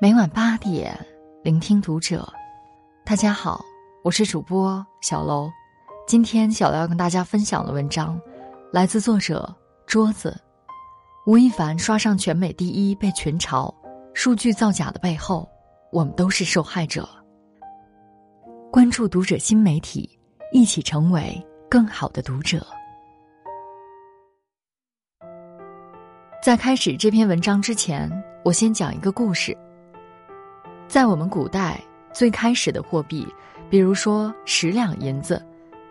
每晚八点，聆听读者。大家好，我是主播小楼。今天小楼要跟大家分享的文章，来自作者桌子。吴亦凡刷上全美第一被群嘲，数据造假的背后，我们都是受害者。关注读者新媒体，一起成为更好的读者。在开始这篇文章之前，我先讲一个故事。在我们古代最开始的货币，比如说十两银子，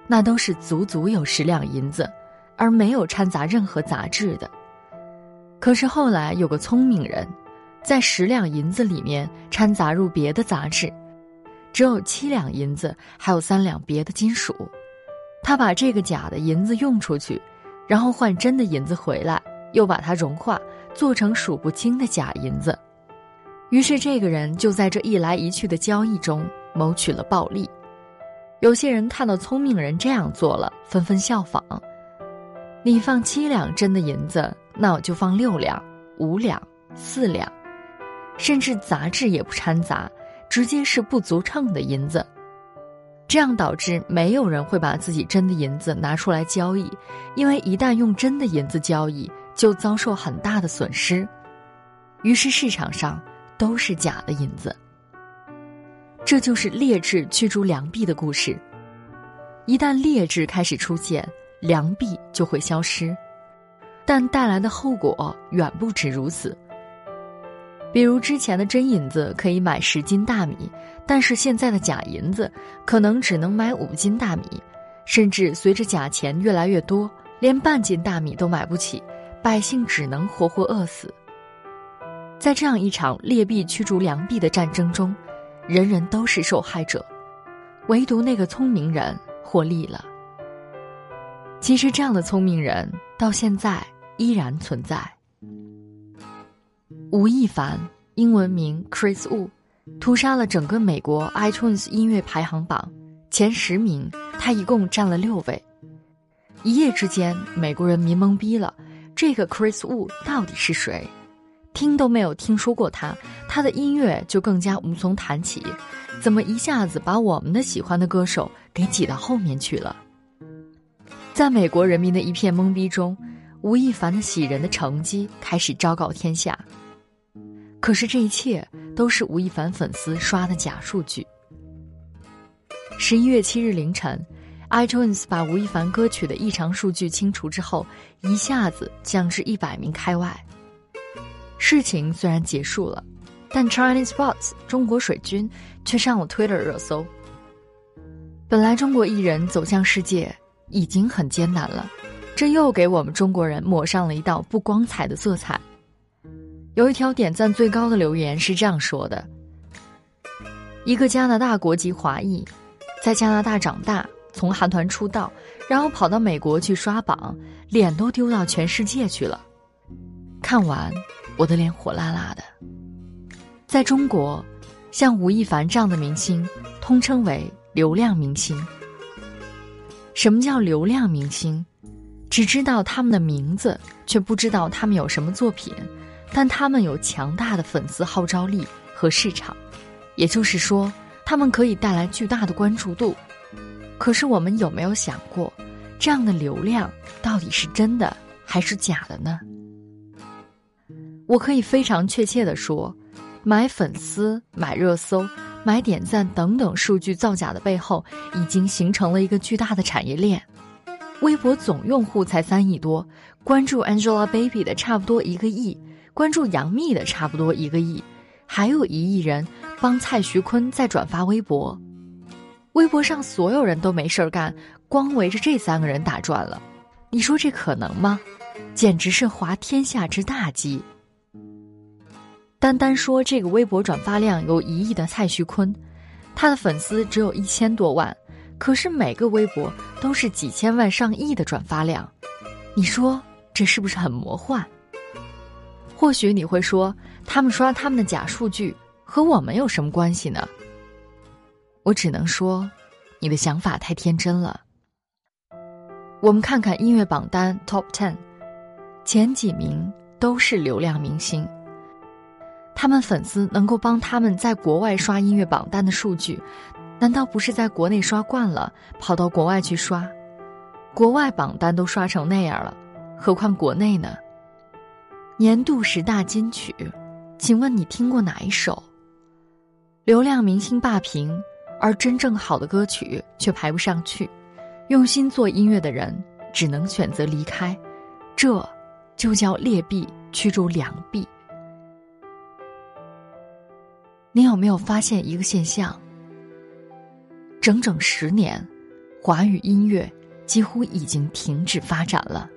那都是足足有十两银子，而没有掺杂任何杂质的。可是后来有个聪明人，在十两银子里面掺杂入别的杂质，只有七两银子，还有三两别的金属。他把这个假的银子用出去，然后换真的银子回来，又把它融化，做成数不清的假银子。于是，这个人就在这一来一去的交易中谋取了暴利。有些人看到聪明人这样做了，纷纷效仿。你放七两真的银子，那我就放六两、五两、四两，甚至杂质也不掺杂，直接是不足秤的银子。这样导致没有人会把自己真的银子拿出来交易，因为一旦用真的银子交易，就遭受很大的损失。于是市场上。都是假的银子，这就是劣质驱逐良币的故事。一旦劣质开始出现，良币就会消失，但带来的后果远不止如此。比如之前的真银子可以买十斤大米，但是现在的假银子可能只能买五斤大米，甚至随着假钱越来越多，连半斤大米都买不起，百姓只能活活饿死。在这样一场劣币驱逐良币的战争中，人人都是受害者，唯独那个聪明人获利了。其实，这样的聪明人到现在依然存在。吴亦凡，英文名 Chris Wu，屠杀了整个美国 iTunes 音乐排行榜前十名，他一共占了六位。一夜之间，美国人民懵逼了，这个 Chris Wu 到底是谁？听都没有听说过他，他的音乐就更加无从谈起。怎么一下子把我们的喜欢的歌手给挤到后面去了？在美国人民的一片懵逼中，吴亦凡的喜人的成绩开始昭告天下。可是这一切都是吴亦凡粉丝刷的假数据。十一月七日凌晨，iTunes 把吴亦凡歌曲的异常数据清除之后，一下子降至一百名开外。事情虽然结束了，但 Chinese Bots 中国水军却上了 Twitter 热搜。本来中国艺人走向世界已经很艰难了，这又给我们中国人抹上了一道不光彩的色彩。有一条点赞最高的留言是这样说的：“一个加拿大国籍华裔，在加拿大长大，从韩团出道，然后跑到美国去刷榜，脸都丢到全世界去了。”看完。我的脸火辣辣的。在中国，像吴亦凡这样的明星，通称为流量明星。什么叫流量明星？只知道他们的名字，却不知道他们有什么作品，但他们有强大的粉丝号召力和市场，也就是说，他们可以带来巨大的关注度。可是，我们有没有想过，这样的流量到底是真的还是假的呢？我可以非常确切地说，买粉丝、买热搜、买点赞等等数据造假的背后，已经形成了一个巨大的产业链。微博总用户才三亿多，关注 Angelababy 的差不多一个亿，关注杨幂的差不多一个亿，还有一亿人帮蔡徐坤在转发微博。微博上所有人都没事儿干，光围着这三个人打转了。你说这可能吗？简直是滑天下之大稽。单单说这个微博转发量有一亿的蔡徐坤，他的粉丝只有一千多万，可是每个微博都是几千万上亿的转发量，你说这是不是很魔幻？或许你会说，他们刷他们的假数据和我们有什么关系呢？我只能说，你的想法太天真了。我们看看音乐榜单 Top Ten，前几名都是流量明星。他们粉丝能够帮他们在国外刷音乐榜单的数据，难道不是在国内刷惯了，跑到国外去刷？国外榜单都刷成那样了，何况国内呢？年度十大金曲，请问你听过哪一首？流量明星霸屏，而真正好的歌曲却排不上去。用心做音乐的人只能选择离开，这就叫劣币驱逐良币。你有没有发现一个现象？整整十年，华语音乐几乎已经停止发展了。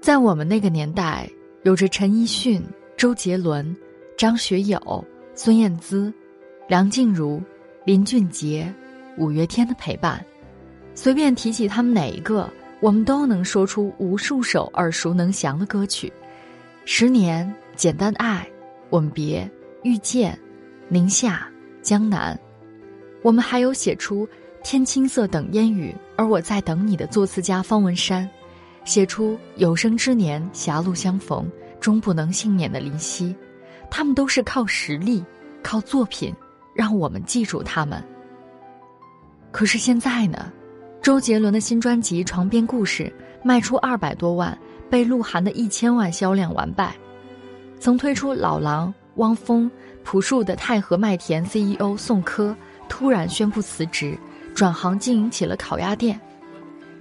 在我们那个年代。有着陈奕迅、周杰伦、张学友、孙燕姿、梁静茹、林俊杰、五月天的陪伴，随便提起他们哪一个，我们都能说出无数首耳熟能详的歌曲。十年、简单爱、吻别、遇见、宁夏、江南，我们还有写出天青色等烟雨，而我在等你的作词家方文山。写出有生之年狭路相逢，终不能幸免的林夕，他们都是靠实力、靠作品让我们记住他们。可是现在呢？周杰伦的新专辑《床边故事》卖出二百多万，被鹿晗的一千万销量完败。曾推出老狼、汪峰、朴树的太和麦田 CEO 宋柯突然宣布辞职，转行经营起了烤鸭店。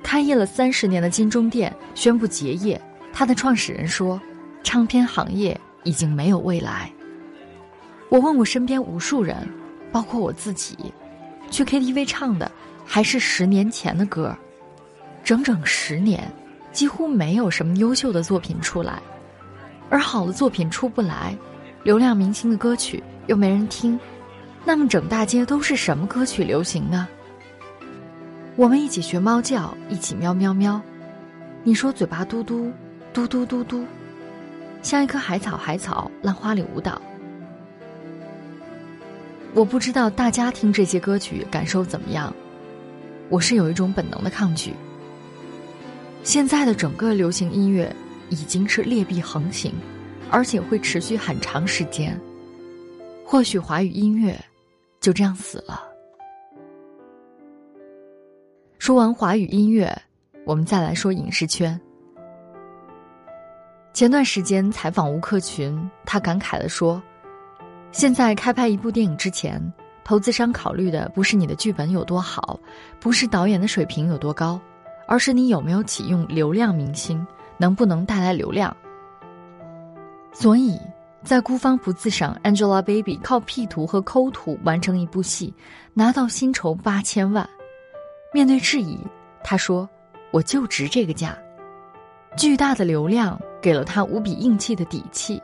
开业了三十年的金钟店宣布结业，他的创始人说：“唱片行业已经没有未来。”我问我身边无数人，包括我自己，去 KTV 唱的还是十年前的歌，整整十年，几乎没有什么优秀的作品出来，而好的作品出不来，流量明星的歌曲又没人听，那么整大街都是什么歌曲流行呢？我们一起学猫叫，一起喵喵喵。你说嘴巴嘟嘟，嘟嘟嘟嘟，像一棵海草，海草浪花里舞蹈。我不知道大家听这些歌曲感受怎么样，我是有一种本能的抗拒。现在的整个流行音乐已经是劣币横行，而且会持续很长时间。或许华语音乐就这样死了。说完华语音乐，我们再来说影视圈。前段时间采访吴克群，他感慨的说：“现在开拍一部电影之前，投资商考虑的不是你的剧本有多好，不是导演的水平有多高，而是你有没有启用流量明星，能不能带来流量。”所以，在孤芳不自赏，Angelababy 靠 P 图和抠图完成一部戏，拿到薪酬八千万。面对质疑，他说：“我就值这个价。”巨大的流量给了他无比硬气的底气，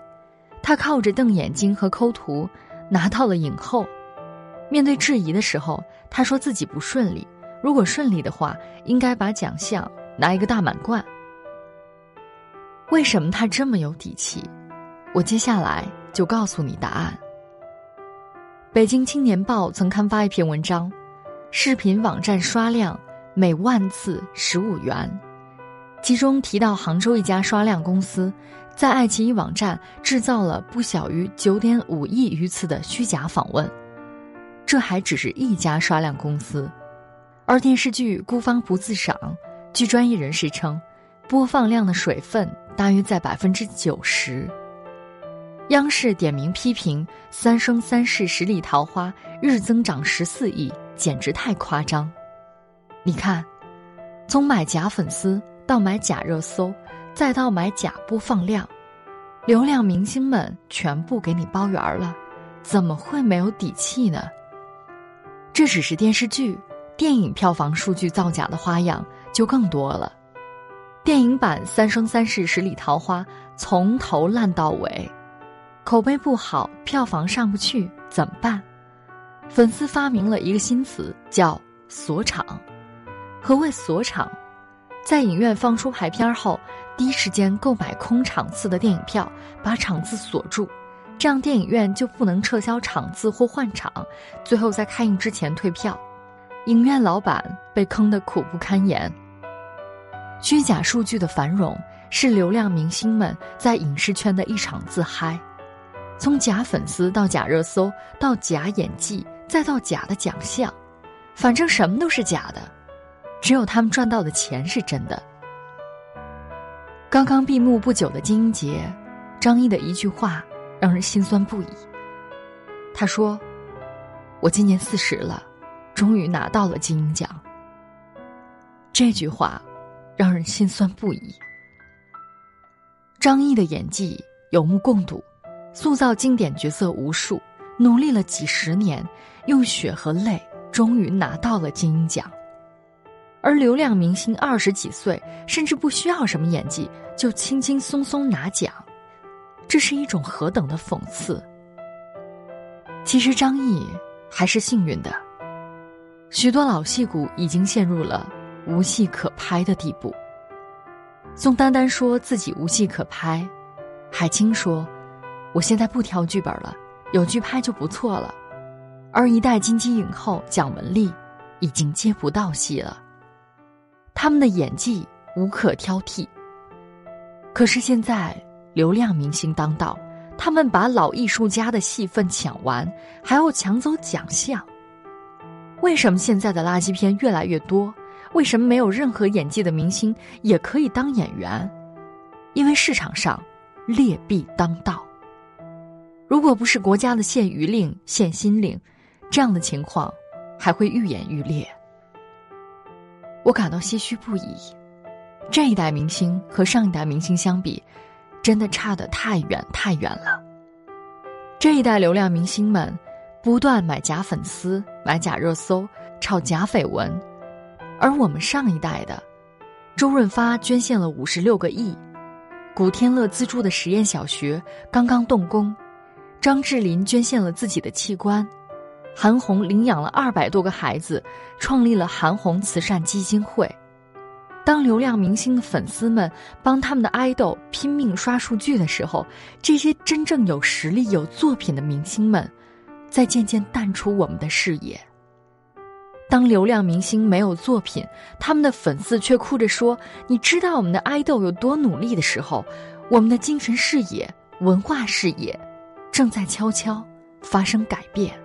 他靠着瞪眼睛和抠图拿到了影后。面对质疑的时候，他说自己不顺利，如果顺利的话，应该把奖项拿一个大满贯。为什么他这么有底气？我接下来就告诉你答案。北京青年报曾刊发一篇文章。视频网站刷量每万次十五元，其中提到杭州一家刷量公司，在爱奇艺网站制造了不小于九点五亿余次的虚假访问。这还只是一家刷量公司，而电视剧《孤芳不自赏》，据专业人士称，播放量的水分大约在百分之九十。央视点名批评《三生三世十里桃花》日增长十四亿。简直太夸张！你看，从买假粉丝到买假热搜，再到买假播放量，流量明星们全部给你包圆了，怎么会没有底气呢？这只是电视剧、电影票房数据造假的花样就更多了。电影版《三生三世十里桃花》从头烂到尾，口碑不好，票房上不去，怎么办？粉丝发明了一个新词，叫“锁场”。何谓锁场？在影院放出排片后，第一时间购买空场次的电影票，把场次锁住，这样电影院就不能撤销场次或换场，最后在开映之前退票。影院老板被坑得苦不堪言。虚假数据的繁荣，是流量明星们在影视圈的一场自嗨。从假粉丝到假热搜，到假演技，再到假的奖项，反正什么都是假的，只有他们赚到的钱是真的。刚刚闭幕不久的金鹰节，张译的一句话让人心酸不已。他说：“我今年四十了，终于拿到了金鹰奖。”这句话让人心酸不已。张译的演技有目共睹，塑造经典角色无数，努力了几十年，用血和泪，终于拿到了金鹰奖。而流量明星二十几岁，甚至不需要什么演技，就轻轻松松拿奖，这是一种何等的讽刺！其实张译还是幸运的，许多老戏骨已经陷入了无戏可拍的地步。宋丹丹说自己无戏可拍，海清说：“我现在不挑剧本了，有剧拍就不错了。”而一代金鸡影后蒋雯丽已经接不到戏了，他们的演技无可挑剔。可是现在流量明星当道，他们把老艺术家的戏份抢完，还要抢走奖项。为什么现在的垃圾片越来越多？为什么没有任何演技的明星也可以当演员？因为市场上劣币当道。如果不是国家的限娱令、限薪令，这样的情况还会愈演愈烈。我感到唏嘘不已。这一代明星和上一代明星相比，真的差得太远太远了。这一代流量明星们不断买假粉丝、买假热搜、炒假绯闻。而我们上一代的，周润发捐献了五十六个亿，古天乐资助的实验小学刚刚动工，张智霖捐献了自己的器官，韩红领养了二百多个孩子，创立了韩红慈善基金会。当流量明星的粉丝们帮他们的爱豆拼命刷数据的时候，这些真正有实力、有作品的明星们，在渐渐淡出我们的视野。当流量明星没有作品，他们的粉丝却哭着说：“你知道我们的爱豆有多努力”的时候，我们的精神视野、文化视野，正在悄悄发生改变。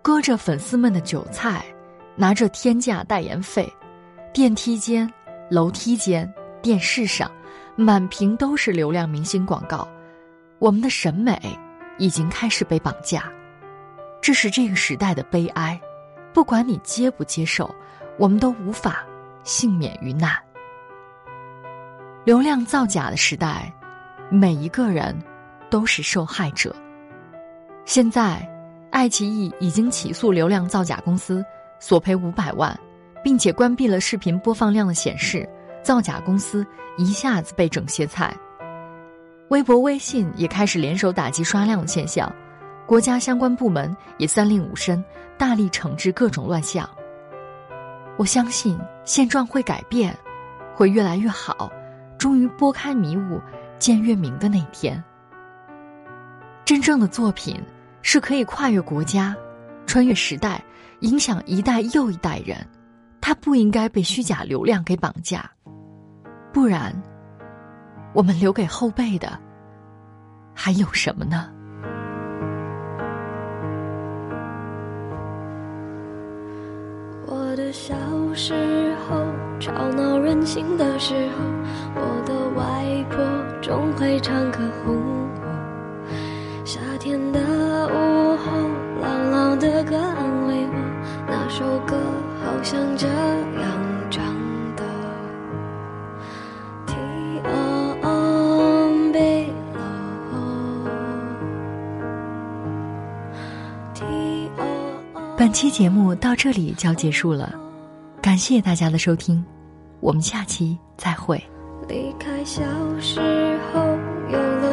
割着粉丝们的韭菜，拿着天价代言费，电梯间、楼梯间、电视上，满屏都是流量明星广告。我们的审美已经开始被绑架，这是这个时代的悲哀。不管你接不接受，我们都无法幸免于难。流量造假的时代，每一个人都是受害者。现在，爱奇艺已经起诉流量造假公司，索赔五百万，并且关闭了视频播放量的显示，造假公司一下子被整歇菜。微博、微信也开始联手打击刷量的现象。国家相关部门也三令五申，大力惩治各种乱象。我相信现状会改变，会越来越好，终于拨开迷雾见月明的那天。真正的作品是可以跨越国家、穿越时代，影响一代又一代人。它不应该被虚假流量给绑架，不然，我们留给后辈的还有什么呢？我的小时候吵闹任性的时候，我的外婆总会唱歌哄我。天的午后，姥姥的歌安慰我，那首歌好像这样唱的。T O O B O T O。本期节目到这里就要结束了。感谢大家的收听，我们下期再会。离开小时候，